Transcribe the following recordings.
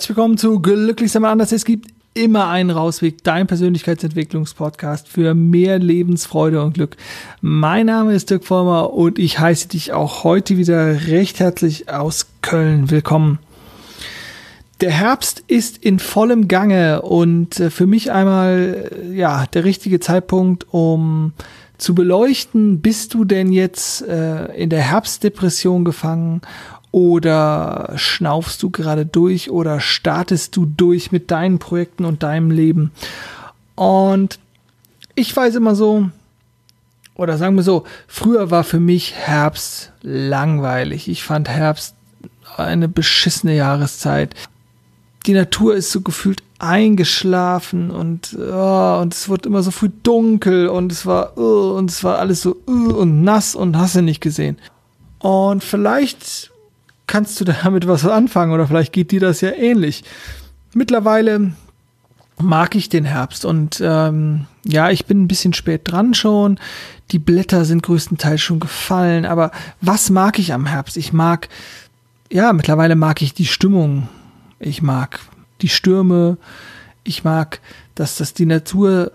Herzlich willkommen zu Glücklich sein anders. Es gibt immer einen Rausweg, dein Persönlichkeitsentwicklungspodcast für mehr Lebensfreude und Glück. Mein Name ist Dirk Vollmer und ich heiße dich auch heute wieder recht herzlich aus Köln willkommen. Der Herbst ist in vollem Gange und äh, für mich einmal ja der richtige Zeitpunkt, um zu beleuchten, bist du denn jetzt äh, in der Herbstdepression gefangen oder schnaufst du gerade durch oder startest du durch mit deinen Projekten und deinem Leben? Und ich weiß immer so, oder sagen wir so, früher war für mich Herbst langweilig. Ich fand Herbst eine beschissene Jahreszeit. Die Natur ist so gefühlt eingeschlafen und oh, und es wurde immer so früh dunkel und es war oh, und es war alles so oh, und nass und hast du nicht gesehen. Und vielleicht kannst du damit was anfangen oder vielleicht geht dir das ja ähnlich. Mittlerweile mag ich den Herbst und ähm, ja, ich bin ein bisschen spät dran schon. Die Blätter sind größtenteils schon gefallen, aber was mag ich am Herbst? Ich mag, ja, mittlerweile mag ich die Stimmung. Ich mag die Stürme. Ich mag, dass das die Natur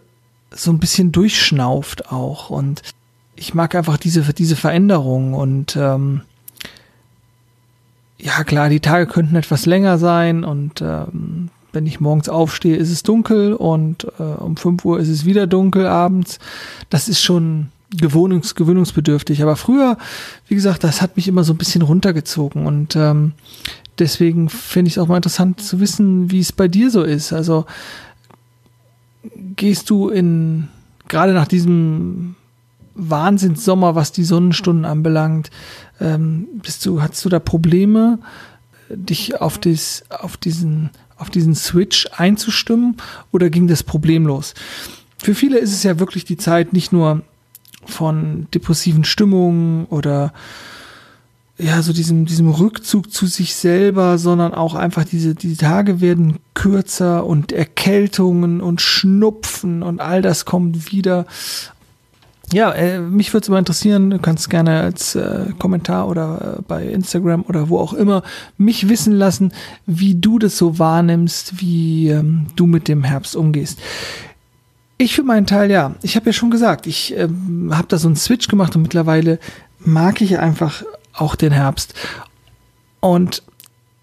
so ein bisschen durchschnauft auch und ich mag einfach diese diese Veränderung und ähm, ja klar, die Tage könnten etwas länger sein und ähm, wenn ich morgens aufstehe, ist es dunkel und äh, um 5 Uhr ist es wieder dunkel abends. Das ist schon gewohnungs gewöhnungsbedürftig. Aber früher, wie gesagt, das hat mich immer so ein bisschen runtergezogen und ähm, deswegen finde ich es auch mal interessant zu wissen, wie es bei dir so ist. Also gehst du in gerade nach diesem Wahnsinnssommer, was die Sonnenstunden anbelangt, ähm, bist du, hast du da Probleme, dich auf, dies, auf, diesen, auf diesen Switch einzustimmen oder ging das problemlos? Für viele ist es ja wirklich die Zeit nicht nur von depressiven Stimmungen oder ja, so diesem, diesem Rückzug zu sich selber, sondern auch einfach diese, die Tage werden kürzer und Erkältungen und Schnupfen und all das kommt wieder. Ja, äh, mich würde es immer interessieren, du kannst gerne als äh, Kommentar oder äh, bei Instagram oder wo auch immer mich wissen lassen, wie du das so wahrnimmst, wie ähm, du mit dem Herbst umgehst. Ich für meinen Teil, ja, ich habe ja schon gesagt, ich ähm, habe da so einen Switch gemacht und mittlerweile mag ich einfach auch den Herbst. Und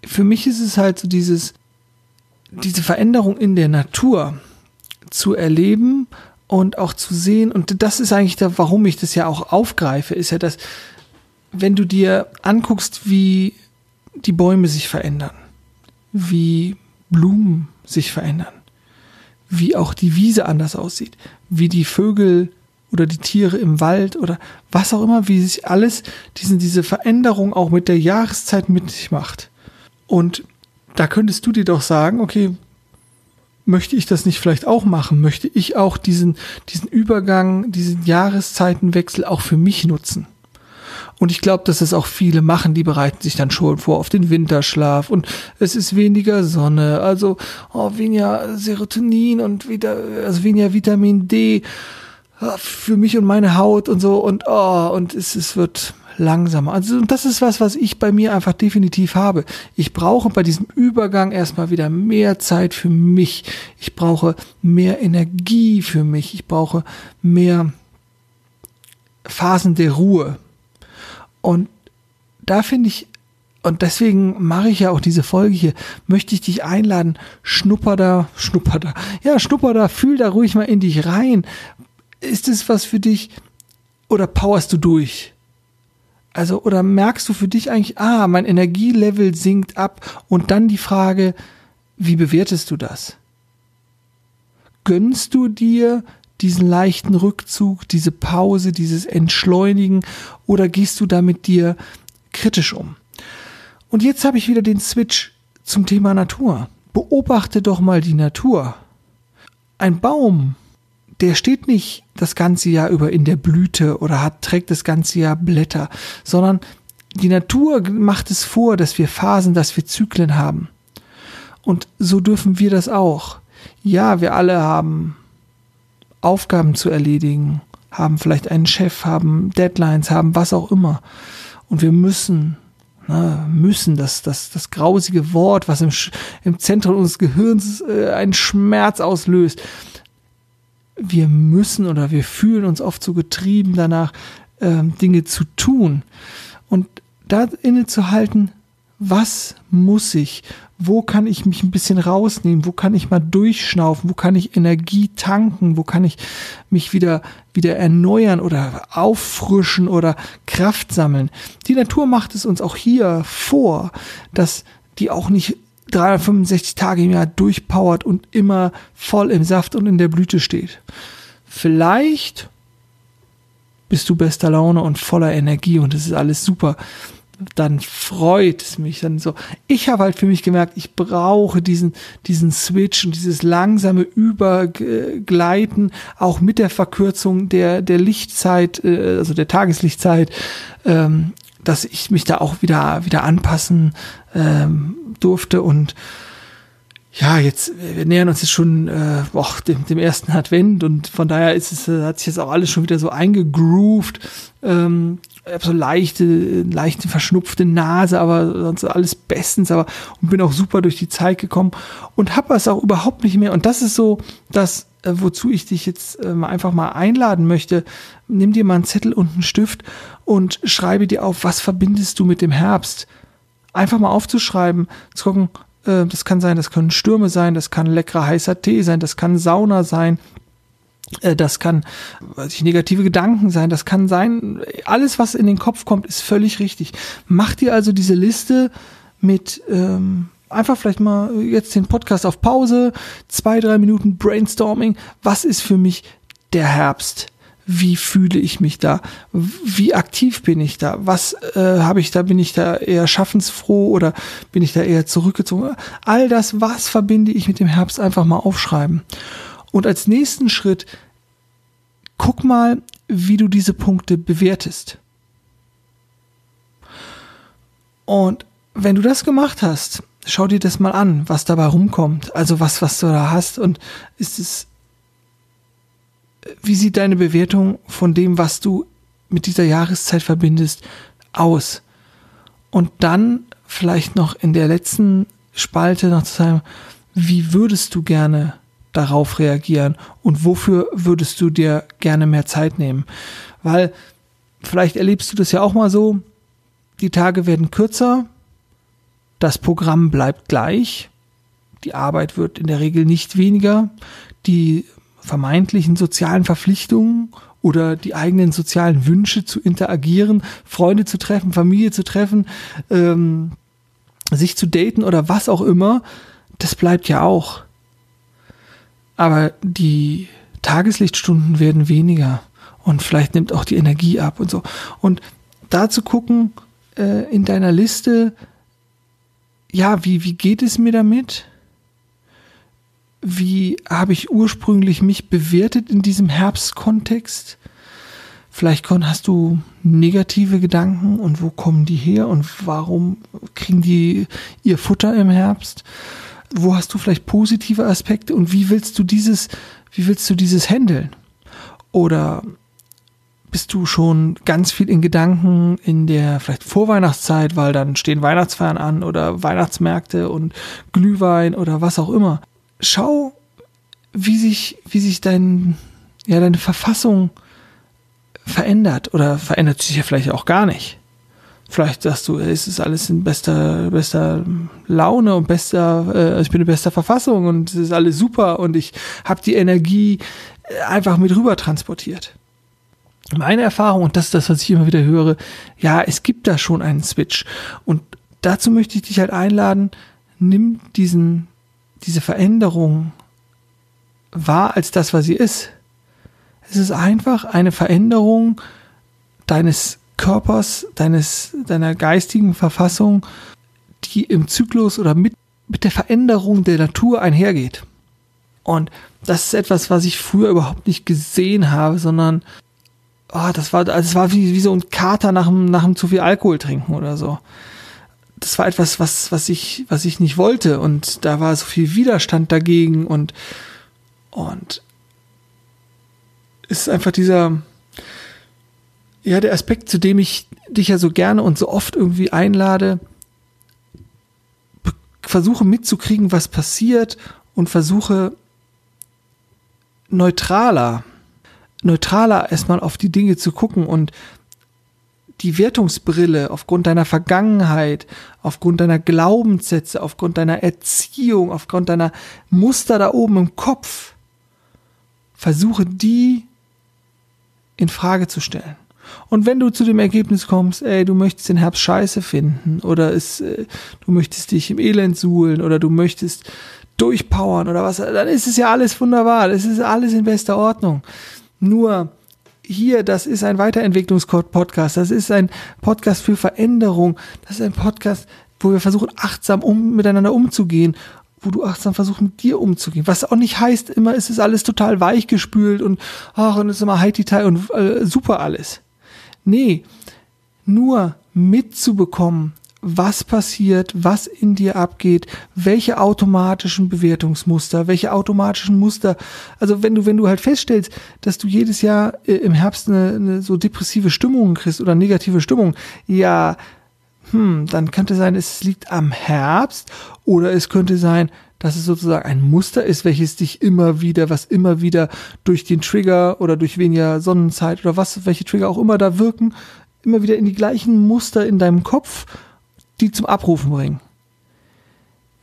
für mich ist es halt so dieses, diese Veränderung in der Natur zu erleben und auch zu sehen, und das ist eigentlich da, warum ich das ja auch aufgreife, ist ja, dass wenn du dir anguckst, wie die Bäume sich verändern, wie Blumen sich verändern, wie auch die Wiese anders aussieht, wie die Vögel oder die Tiere im Wald oder was auch immer, wie sich alles diesen, diese Veränderung auch mit der Jahreszeit mit sich macht. Und da könntest du dir doch sagen, okay, möchte ich das nicht vielleicht auch machen? Möchte ich auch diesen, diesen Übergang, diesen Jahreszeitenwechsel auch für mich nutzen? Und ich glaube, dass es auch viele machen, die bereiten sich dann schon vor auf den Winterschlaf und es ist weniger Sonne, also oh, weniger Serotonin und wieder, also weniger Vitamin D ah, für mich und meine Haut und so und oh, und es, es wird langsamer. Also das ist was, was ich bei mir einfach definitiv habe. Ich brauche bei diesem Übergang erstmal wieder mehr Zeit für mich. Ich brauche mehr Energie für mich. Ich brauche mehr Phasen der Ruhe. Und da finde ich, und deswegen mache ich ja auch diese Folge hier, möchte ich dich einladen, schnupper da, schnupper da, ja, schnupper da, fühl da ruhig mal in dich rein. Ist es was für dich oder powerst du durch? Also, oder merkst du für dich eigentlich, ah, mein Energielevel sinkt ab und dann die Frage, wie bewertest du das? Gönnst du dir diesen leichten Rückzug, diese Pause, dieses Entschleunigen oder gehst du da mit dir kritisch um? Und jetzt habe ich wieder den Switch zum Thema Natur. Beobachte doch mal die Natur. Ein Baum der steht nicht das ganze Jahr über in der Blüte oder hat, trägt das ganze Jahr Blätter, sondern die Natur macht es vor, dass wir Phasen, dass wir Zyklen haben. Und so dürfen wir das auch. Ja, wir alle haben Aufgaben zu erledigen, haben vielleicht einen Chef, haben Deadlines, haben was auch immer. Und wir müssen Ne, müssen, das, das, das grausige Wort, was im, im Zentrum unseres Gehirns äh, einen Schmerz auslöst. Wir müssen oder wir fühlen uns oft so getrieben danach, ähm, Dinge zu tun. Und da innezuhalten, was muss ich? Wo kann ich mich ein bisschen rausnehmen? Wo kann ich mal durchschnaufen? Wo kann ich Energie tanken? Wo kann ich mich wieder, wieder erneuern oder auffrischen oder Kraft sammeln? Die Natur macht es uns auch hier vor, dass die auch nicht 365 Tage im Jahr durchpowert und immer voll im Saft und in der Blüte steht. Vielleicht bist du bester Laune und voller Energie und es ist alles super dann freut es mich dann so. Ich habe halt für mich gemerkt, ich brauche diesen, diesen Switch und dieses langsame Übergleiten, auch mit der Verkürzung der, der Lichtzeit, äh, also der Tageslichtzeit, ähm, dass ich mich da auch wieder, wieder anpassen ähm, durfte und ja, jetzt, wir nähern uns jetzt schon äh, boah, dem, dem ersten Advent und von daher ist es, hat sich jetzt auch alles schon wieder so eingegroovt. Ähm, habe so leichte, leichte verschnupfte Nase, aber sonst alles bestens, aber und bin auch super durch die Zeit gekommen und habe es auch überhaupt nicht mehr. Und das ist so das, äh, wozu ich dich jetzt äh, einfach mal einladen möchte. Nimm dir mal einen Zettel und einen Stift und schreibe dir auf, was verbindest du mit dem Herbst? Einfach mal aufzuschreiben, zu gucken, äh, das kann sein, das können Stürme sein, das kann leckerer heißer Tee sein, das kann Sauna sein, äh, das kann weiß ich, negative Gedanken sein, das kann sein, alles, was in den Kopf kommt, ist völlig richtig. Mach dir also diese Liste mit ähm, einfach vielleicht mal jetzt den Podcast auf Pause, zwei, drei Minuten Brainstorming. Was ist für mich der Herbst? Wie fühle ich mich da? Wie aktiv bin ich da? Was äh, habe ich da? Bin ich da eher schaffensfroh oder bin ich da eher zurückgezogen? All das, was verbinde ich mit dem Herbst, einfach mal aufschreiben. Und als nächsten Schritt, guck mal, wie du diese Punkte bewertest. Und wenn du das gemacht hast, schau dir das mal an, was dabei rumkommt. Also was, was du da hast. Und ist es, wie sieht deine Bewertung von dem, was du mit dieser Jahreszeit verbindest, aus? Und dann vielleicht noch in der letzten Spalte noch zu sagen, wie würdest du gerne darauf reagieren und wofür würdest du dir gerne mehr Zeit nehmen? Weil vielleicht erlebst du das ja auch mal so, die Tage werden kürzer, das Programm bleibt gleich, die Arbeit wird in der Regel nicht weniger, die vermeintlichen sozialen Verpflichtungen oder die eigenen sozialen Wünsche zu interagieren, Freunde zu treffen, Familie zu treffen, ähm, sich zu daten oder was auch immer, das bleibt ja auch. Aber die Tageslichtstunden werden weniger und vielleicht nimmt auch die Energie ab und so. Und da zu gucken äh, in deiner Liste, ja, wie, wie geht es mir damit? Wie habe ich ursprünglich mich bewertet in diesem Herbstkontext? Vielleicht hast du negative Gedanken und wo kommen die her und warum kriegen die ihr Futter im Herbst? wo hast du vielleicht positive Aspekte und wie willst du dieses, wie willst du dieses handeln? Oder bist du schon ganz viel in Gedanken in der vielleicht Vorweihnachtszeit, weil dann stehen Weihnachtsfeiern an oder Weihnachtsmärkte und Glühwein oder was auch immer. Schau, wie sich, wie sich dein, ja, deine Verfassung verändert oder verändert sich ja vielleicht auch gar nicht. Vielleicht sagst du, es ist alles in bester, bester Laune und bester, äh, ich bin in bester Verfassung und es ist alles super und ich habe die Energie äh, einfach mit rüber transportiert. Meine Erfahrung, und das ist das, was ich immer wieder höre, ja, es gibt da schon einen Switch. Und dazu möchte ich dich halt einladen, nimm diesen, diese Veränderung wahr als das, was sie ist. Es ist einfach eine Veränderung deines Körpers, deines, deiner geistigen Verfassung, die im Zyklus oder mit, mit der Veränderung der Natur einhergeht. Und das ist etwas, was ich früher überhaupt nicht gesehen habe, sondern oh, das war, das war wie, wie so ein Kater nach dem, nach dem zu viel Alkohol trinken oder so. Das war etwas, was, was ich, was ich nicht wollte. Und da war so viel Widerstand dagegen und, und ist einfach dieser, Ja, der Aspekt, zu dem ich dich ja so gerne und so oft irgendwie einlade, versuche mitzukriegen, was passiert und versuche neutraler, neutraler erstmal auf die Dinge zu gucken und die Wertungsbrille aufgrund deiner Vergangenheit, aufgrund deiner Glaubenssätze, aufgrund deiner Erziehung, aufgrund deiner Muster da oben im Kopf, versuche die in Frage zu stellen. Und wenn du zu dem Ergebnis kommst, ey, du möchtest den Herbst scheiße finden oder es, äh, du möchtest dich im Elend suhlen oder du möchtest durchpowern oder was, dann ist es ja alles wunderbar. Das ist alles in bester Ordnung. Nur hier, das ist ein Weiterentwicklungspodcast. Das ist ein Podcast für Veränderung. Das ist ein Podcast, wo wir versuchen, achtsam um, miteinander umzugehen wo du achtsam versuchst, mit dir umzugehen. Was auch nicht heißt, immer ist es alles total weichgespült und ach, und es ist immer detail und äh, super alles. Nee, nur mitzubekommen, was passiert, was in dir abgeht, welche automatischen Bewertungsmuster, welche automatischen Muster. Also wenn du, wenn du halt feststellst, dass du jedes Jahr äh, im Herbst eine, eine so depressive Stimmung kriegst oder negative Stimmung, ja, hm, dann könnte sein, es liegt am Herbst oder es könnte sein, dass es sozusagen ein Muster ist, welches dich immer wieder, was immer wieder durch den Trigger oder durch weniger Sonnenzeit oder was, welche Trigger auch immer da wirken, immer wieder in die gleichen Muster in deinem Kopf, die zum Abrufen bringen.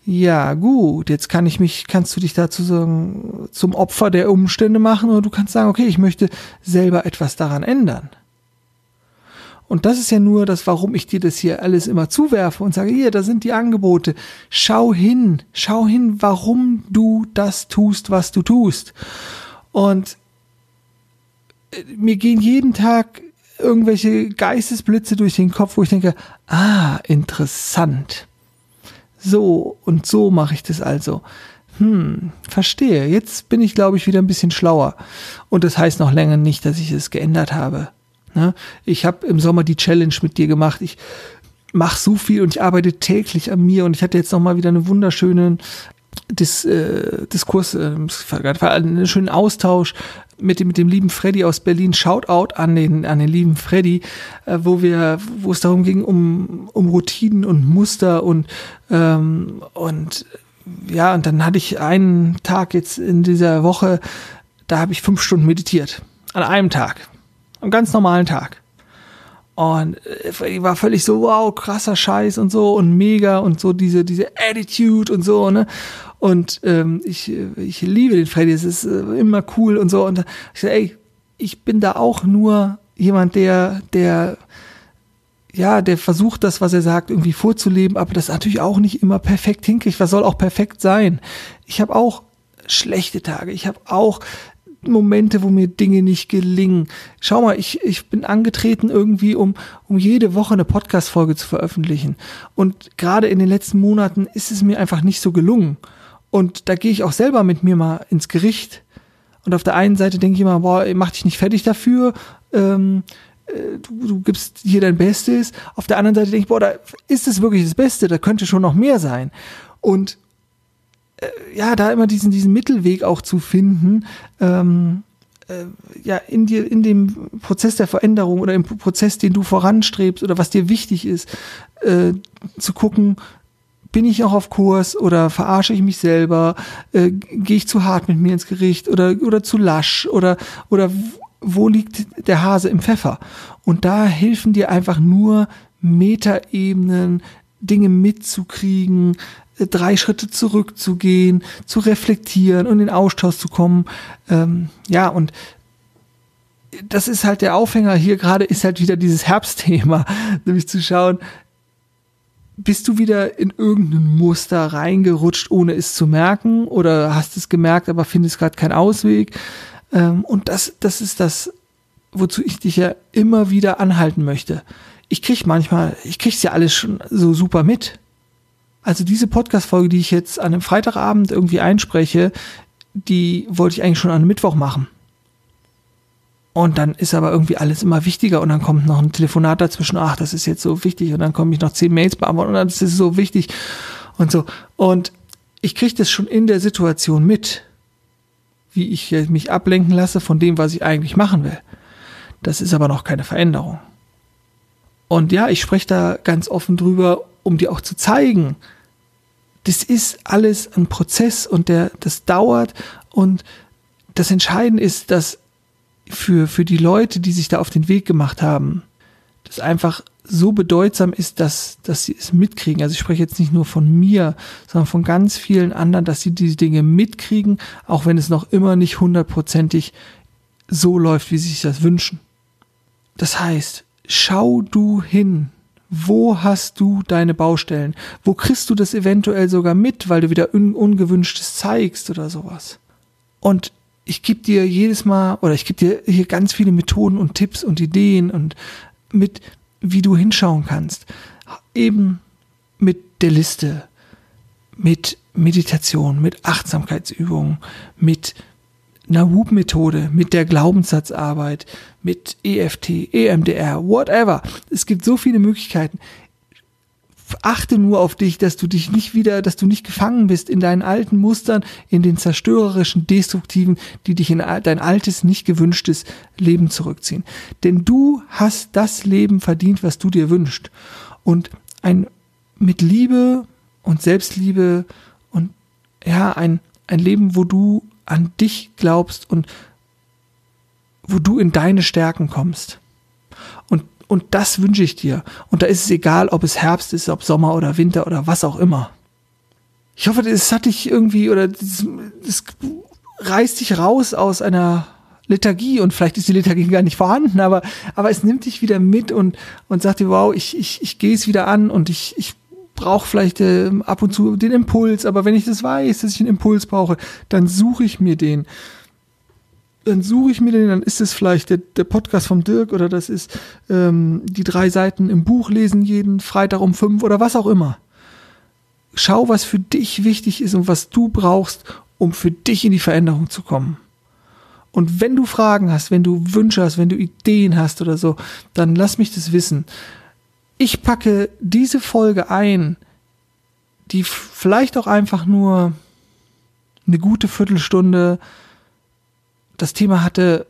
Ja, gut, jetzt kann ich mich, kannst du dich dazu sagen, zum Opfer der Umstände machen oder du kannst sagen, okay, ich möchte selber etwas daran ändern. Und das ist ja nur das, warum ich dir das hier alles immer zuwerfe und sage, hier, da sind die Angebote. Schau hin, schau hin, warum du das tust, was du tust. Und äh, mir gehen jeden Tag irgendwelche Geistesblitze durch den Kopf, wo ich denke, ah, interessant. So und so mache ich das also. Hm, verstehe. Jetzt bin ich, glaube ich, wieder ein bisschen schlauer. Und das heißt noch länger nicht, dass ich es geändert habe. Ne? Ich habe im Sommer die Challenge mit dir gemacht. Ich mache so viel und ich arbeite täglich an mir und ich hatte jetzt noch mal wieder einen wunderschönen Dis, äh, Diskurs, äh, einen schönen Austausch mit dem, mit dem lieben Freddy aus Berlin. Shoutout an den, an den lieben Freddy, äh, wo wir, wo es darum ging, um, um Routinen und Muster und, ähm, und ja, und dann hatte ich einen Tag jetzt in dieser Woche, da habe ich fünf Stunden meditiert. An einem Tag. Am ganz normalen Tag. Und äh, ich war völlig so, wow, krasser Scheiß und so und mega und so diese, diese Attitude und so, ne? Und ähm, ich, ich liebe den Freddy, es ist äh, immer cool und so. Und ich sage, ey, ich bin da auch nur jemand, der, der, ja, der versucht, das, was er sagt, irgendwie vorzuleben, aber das natürlich auch nicht immer perfekt hinkriegt. Was soll auch perfekt sein? Ich habe auch schlechte Tage. Ich habe auch Momente, wo mir Dinge nicht gelingen. Schau mal, ich, ich bin angetreten irgendwie, um, um jede Woche eine Podcast-Folge zu veröffentlichen. Und gerade in den letzten Monaten ist es mir einfach nicht so gelungen. Und da gehe ich auch selber mit mir mal ins Gericht. Und auf der einen Seite denke ich immer, boah, mach dich nicht fertig dafür. Ähm, äh, du, du gibst hier dein Bestes. Auf der anderen Seite denke ich, boah, da ist es wirklich das Beste, da könnte schon noch mehr sein. Und ja, da immer diesen, diesen Mittelweg auch zu finden, ähm, äh, ja, in dir, in dem Prozess der Veränderung oder im Prozess, den du voranstrebst oder was dir wichtig ist, äh, zu gucken, bin ich auch auf Kurs oder verarsche ich mich selber, äh, gehe ich zu hart mit mir ins Gericht oder, oder zu lasch oder, oder wo liegt der Hase im Pfeffer? Und da helfen dir einfach nur Metaebenen, Dinge mitzukriegen, drei Schritte zurückzugehen, zu reflektieren und in Austausch zu kommen. Ähm, ja, und das ist halt der Aufhänger hier gerade, ist halt wieder dieses Herbstthema, nämlich zu schauen, bist du wieder in irgendein Muster reingerutscht, ohne es zu merken, oder hast es gemerkt, aber findest gerade keinen Ausweg? Ähm, und das, das ist das, wozu ich dich ja immer wieder anhalten möchte. Ich krieg manchmal, ich krieg's ja alles schon so super mit. Also diese Podcast-Folge, die ich jetzt an einem Freitagabend irgendwie einspreche, die wollte ich eigentlich schon an einem Mittwoch machen. Und dann ist aber irgendwie alles immer wichtiger und dann kommt noch ein Telefonat dazwischen, ach, das ist jetzt so wichtig und dann komme ich noch zehn Mails beantworten und dann ist es so wichtig und so. Und ich kriege das schon in der Situation mit, wie ich mich ablenken lasse von dem, was ich eigentlich machen will. das ist aber noch keine Veränderung. Und ja, ich spreche da ganz offen drüber, um dir auch zu zeigen, das ist alles ein Prozess und der, das dauert und das Entscheidende ist, dass für, für die Leute, die sich da auf den Weg gemacht haben, das einfach so bedeutsam ist, dass, dass sie es mitkriegen. Also ich spreche jetzt nicht nur von mir, sondern von ganz vielen anderen, dass sie diese Dinge mitkriegen, auch wenn es noch immer nicht hundertprozentig so läuft, wie sie sich das wünschen. Das heißt, schau du hin, wo hast du deine Baustellen? Wo kriegst du das eventuell sogar mit, weil du wieder un ungewünschtes zeigst oder sowas? Und ich gebe dir jedes Mal oder ich gebe dir hier ganz viele Methoden und Tipps und Ideen und mit, wie du hinschauen kannst. Eben mit der Liste, mit Meditation, mit Achtsamkeitsübungen, mit einer Whoop-Methode, mit der Glaubenssatzarbeit, mit EFT, EMDR, whatever. Es gibt so viele Möglichkeiten. Achte nur auf dich, dass du dich nicht wieder, dass du nicht gefangen bist in deinen alten Mustern, in den zerstörerischen, destruktiven, die dich in dein altes, nicht gewünschtes Leben zurückziehen. Denn du hast das Leben verdient, was du dir wünschst. Und ein mit Liebe und Selbstliebe und ja, ein, ein Leben, wo du an dich glaubst und wo du in deine Stärken kommst. Und, und das wünsche ich dir. Und da ist es egal, ob es Herbst ist, ob Sommer oder Winter oder was auch immer. Ich hoffe, das hat dich irgendwie oder das, das reißt dich raus aus einer Lethargie und vielleicht ist die Lethargie gar nicht vorhanden, aber, aber es nimmt dich wieder mit und, und sagt dir, wow, ich, ich, ich gehe es wieder an und ich, ich brauche vielleicht äh, ab und zu den Impuls, aber wenn ich das weiß, dass ich einen Impuls brauche, dann suche ich mir den. Dann suche ich mir den, dann ist es vielleicht der, der Podcast vom Dirk oder das ist ähm, die drei Seiten im Buch lesen jeden Freitag um fünf oder was auch immer. Schau, was für dich wichtig ist und was du brauchst, um für dich in die Veränderung zu kommen. Und wenn du Fragen hast, wenn du Wünsche hast, wenn du Ideen hast oder so, dann lass mich das wissen ich packe diese Folge ein, die vielleicht auch einfach nur eine gute Viertelstunde das Thema hatte,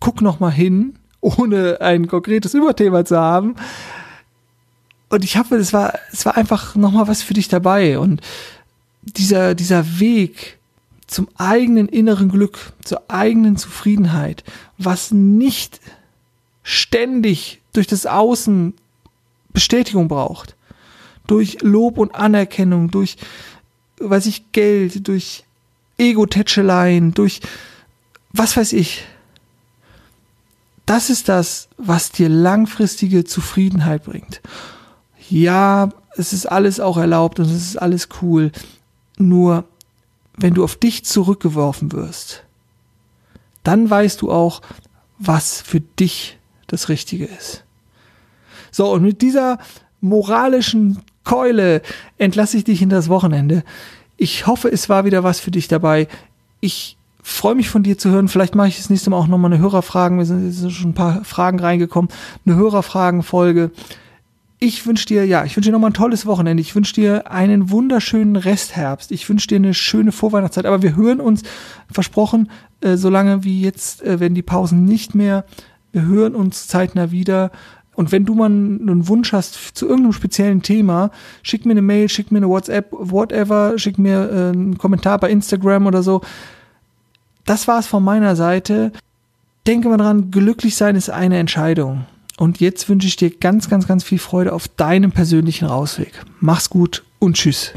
guck noch mal hin, ohne ein konkretes Überthema zu haben. Und ich hoffe, es war, es war einfach noch mal was für dich dabei. Und dieser, dieser Weg zum eigenen inneren Glück, zur eigenen Zufriedenheit, was nicht ständig durch das Außen Bestätigung braucht. Durch Lob und Anerkennung, durch, weiß ich, Geld, durch Ego-Tätscheleien, durch was weiß ich. Das ist das, was dir langfristige Zufriedenheit bringt. Ja, es ist alles auch erlaubt und es ist alles cool. Nur, wenn du auf dich zurückgeworfen wirst, dann weißt du auch, was für dich das Richtige ist. So, und mit dieser moralischen Keule entlasse ich dich in das Wochenende. Ich hoffe, es war wieder was für dich dabei. Ich freue mich von dir zu hören. Vielleicht mache ich das nächste Mal auch nochmal eine Hörerfragen. Wir sind, sind schon ein paar Fragen reingekommen. Eine Hörerfragenfolge. Ich wünsche dir, ja, ich wünsche dir nochmal ein tolles Wochenende. Ich wünsche dir einen wunderschönen Restherbst. Ich wünsche dir eine schöne Vorweihnachtszeit. Aber wir hören uns, versprochen, äh, solange wie jetzt äh, werden die Pausen nicht mehr. Wir hören uns zeitnah wieder. Und wenn du mal einen Wunsch hast zu irgendeinem speziellen Thema, schick mir eine Mail, schick mir eine WhatsApp, whatever, schick mir äh, einen Kommentar bei Instagram oder so. Das war's von meiner Seite. Denke mal dran, glücklich sein ist eine Entscheidung. Und jetzt wünsche ich dir ganz, ganz, ganz viel Freude auf deinem persönlichen Rausweg. Mach's gut und tschüss.